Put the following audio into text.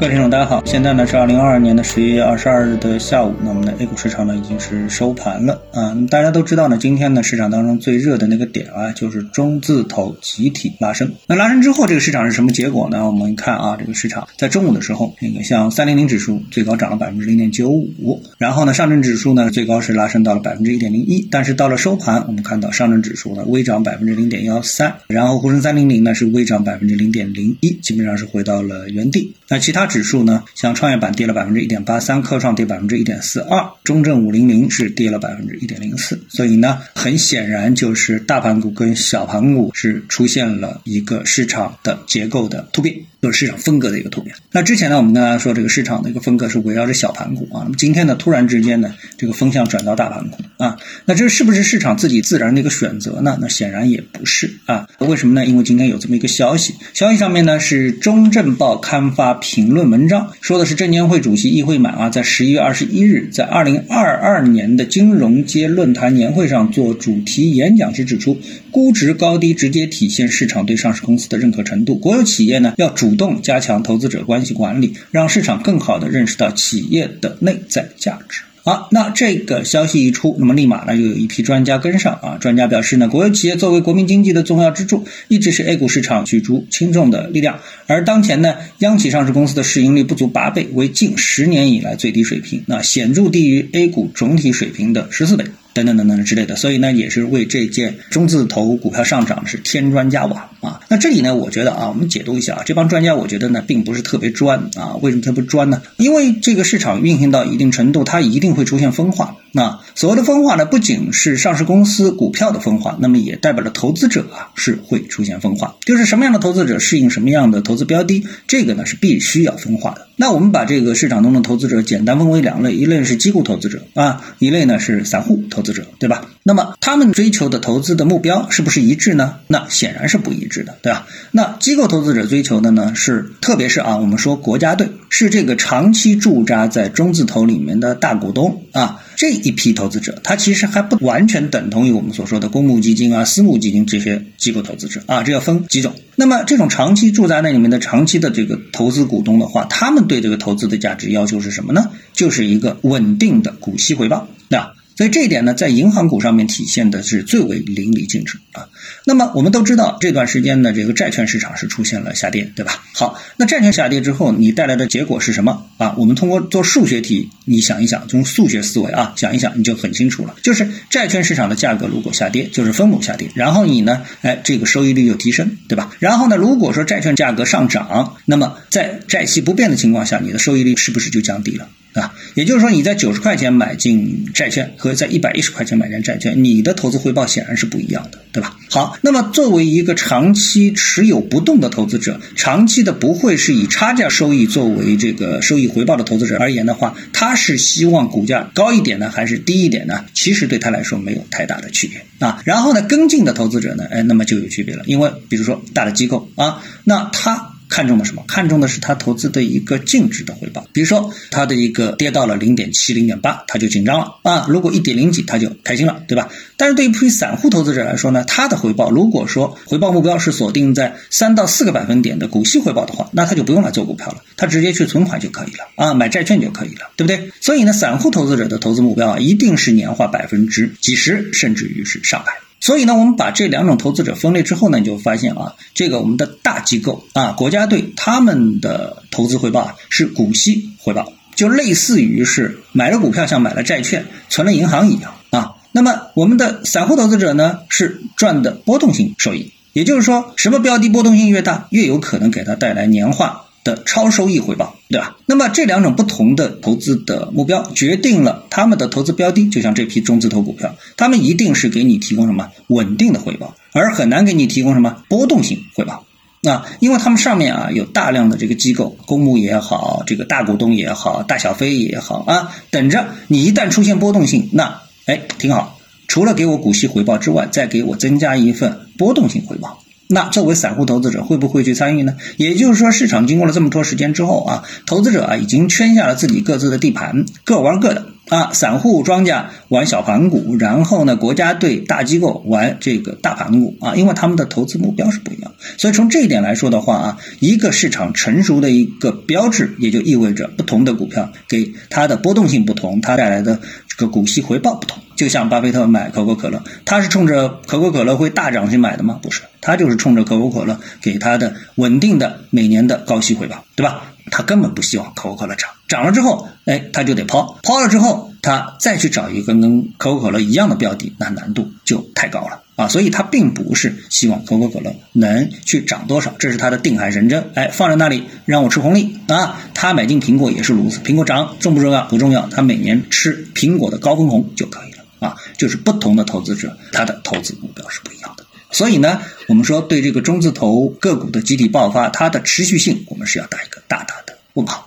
各位听众，大家好，现在呢是二零二二年的十一月二十二日的下午，那么呢 A 股市场呢已经是收盘了啊。大家都知道呢，今天呢市场当中最热的那个点啊，就是中字头集体拉升。那拉升之后，这个市场是什么结果呢？我们看啊，这个市场在中午的时候，那个像三零零指数最高涨了百分之零点九五，然后呢上证指数呢最高是拉升到了百分之一点零一，但是到了收盘，我们看到上证指数呢微涨百分之零点幺三，然后沪深三零零呢是微涨百分之零点零一，基本上是回到了原地。那其他指数呢，像创业板跌了百分之一点八三，科创跌百分之一点四二，中证五零零是跌了百分之一点零四。所以呢，很显然就是大盘股跟小盘股是出现了一个市场的结构的突变。就是市场风格的一个突变。那之前呢，我们跟大家说这个市场的一个风格是围绕着小盘股啊。那么今天呢，突然之间呢，这个风向转到大盘股啊。那这是不是市场自己自然的一个选择呢？那显然也不是啊。为什么呢？因为今天有这么一个消息，消息上面呢是中证报刊发评论文章，说的是证监会主席易会满啊，在十一月二十一日在二零二二年的金融街论坛年会上做主题演讲时指出，估值高低直接体现市场对上市公司的认可程度。国有企业呢要主动加强投资者关系管理，让市场更好的认识到企业的内在价值。好，那这个消息一出，那么立马呢又有一批专家跟上啊。专家表示呢，国有企业作为国民经济的重要支柱，一直是 A 股市场举足轻重的力量。而当前呢，央企上市公司的市盈率不足八倍，为近十年以来最低水平，那显著低于 A 股总体水平的十四倍。等等等等之类的，所以呢，也是为这件中字头股票上涨是添砖加瓦啊。那这里呢，我觉得啊，我们解读一下啊，这帮专家我觉得呢，并不是特别专啊。为什么特别专呢？因为这个市场运行到一定程度，它一定会出现分化。那所谓的分化呢，不仅是上市公司股票的分化，那么也代表了投资者啊是会出现分化。就是什么样的投资者适应什么样的投资标的，这个呢是必须要分化的。那我们把这个市场中的投资者简单分为两类，一类是机构投资者啊，一类呢是散户投资者，对吧？那么他们追求的投资的目标是不是一致呢？那显然是不一致的，对吧？那机构投资者追求的呢是，特别是啊，我们说国家队是这个长期驻扎在中字头里面的大股东啊。这一批投资者，他其实还不完全等同于我们所说的公募基金啊、私募基金这些机构投资者啊，这要分几种。那么这种长期住在那里面的长期的这个投资股东的话，他们对这个投资的价值要求是什么呢？就是一个稳定的股息回报，对吧？所以这一点呢，在银行股上面体现的是最为淋漓尽致啊。那么我们都知道，这段时间呢，这个债券市场是出现了下跌，对吧？好，那债券下跌之后，你带来的结果是什么啊？我们通过做数学题，你想一想，从数学思维啊，想一想，你就很清楚了。就是债券市场的价格如果下跌，就是分母下跌，然后你呢，哎，这个收益率就提升，对吧？然后呢，如果说债券价格上涨，那么在债息不变的情况下，你的收益率是不是就降低了？啊，也就是说，你在九十块钱买进债券和在一百一十块钱买进债券，你的投资回报显然是不一样的，对吧？好，那么作为一个长期持有不动的投资者，长期的不会是以差价收益作为这个收益回报的投资者而言的话，他是希望股价高一点呢，还是低一点呢？其实对他来说没有太大的区别啊。然后呢，跟进的投资者呢，哎，那么就有区别了，因为比如说大的机构啊，那他。看中的什么？看中的是他投资的一个净值的回报。比如说，他的一个跌到了零点七、零点八，他就紧张了啊。如果一点零几，他就开心了，对吧？但是对于一批散户投资者来说呢，他的回报如果说回报目标是锁定在三到四个百分点的股息回报的话，那他就不用来做股票了，他直接去存款就可以了啊，买债券就可以了，对不对？所以呢，散户投资者的投资目标啊，一定是年化百分之几十，甚至于是上百。所以呢，我们把这两种投资者分类之后呢，你就发现啊，这个我们的大机构啊，国家队他们的投资回报啊是股息回报，就类似于是买了股票像买了债券、存了银行一样啊。那么我们的散户投资者呢是赚的波动性收益，也就是说，什么标的波动性越大，越有可能给他带来年化。的超收益回报，对吧？那么这两种不同的投资的目标，决定了他们的投资标的。就像这批中字头股票，他们一定是给你提供什么稳定的回报，而很难给你提供什么波动性回报啊，因为他们上面啊有大量的这个机构，公募也好，这个大股东也好，大小非也好啊，等着你一旦出现波动性，那哎挺好，除了给我股息回报之外，再给我增加一份波动性回报。那作为散户投资者会不会去参与呢？也就是说，市场经过了这么多时间之后啊，投资者啊已经圈下了自己各自的地盘，各玩各的啊，散户庄家玩小盘股，然后呢，国家队大机构玩这个大盘股啊，因为他们的投资目标是不一样。所以从这一点来说的话啊，一个市场成熟的一个标志，也就意味着不同的股票给它的波动性不同，它带来的这个股息回报不同。就像巴菲特买可口可乐，他是冲着可口可乐会大涨去买的吗？不是，他就是冲着可口可乐给他的稳定的每年的高息回报，对吧？他根本不希望可口可乐涨，涨了之后，哎，他就得抛，抛了之后，他再去找一个跟可口可乐一样的标的，那难度就太高了啊！所以他并不是希望可口可乐能去涨多少，这是他的定海神针，哎，放在那里让我吃红利啊！他买进苹果也是如此，苹果涨重不重要？不重要，他每年吃苹果的高分红就可以了啊！就是不同的投资者，他的投资目标是不一样的。所以呢，我们说对这个中字头个股的集体爆发，它的持续性，我们是要打一个大大的问号。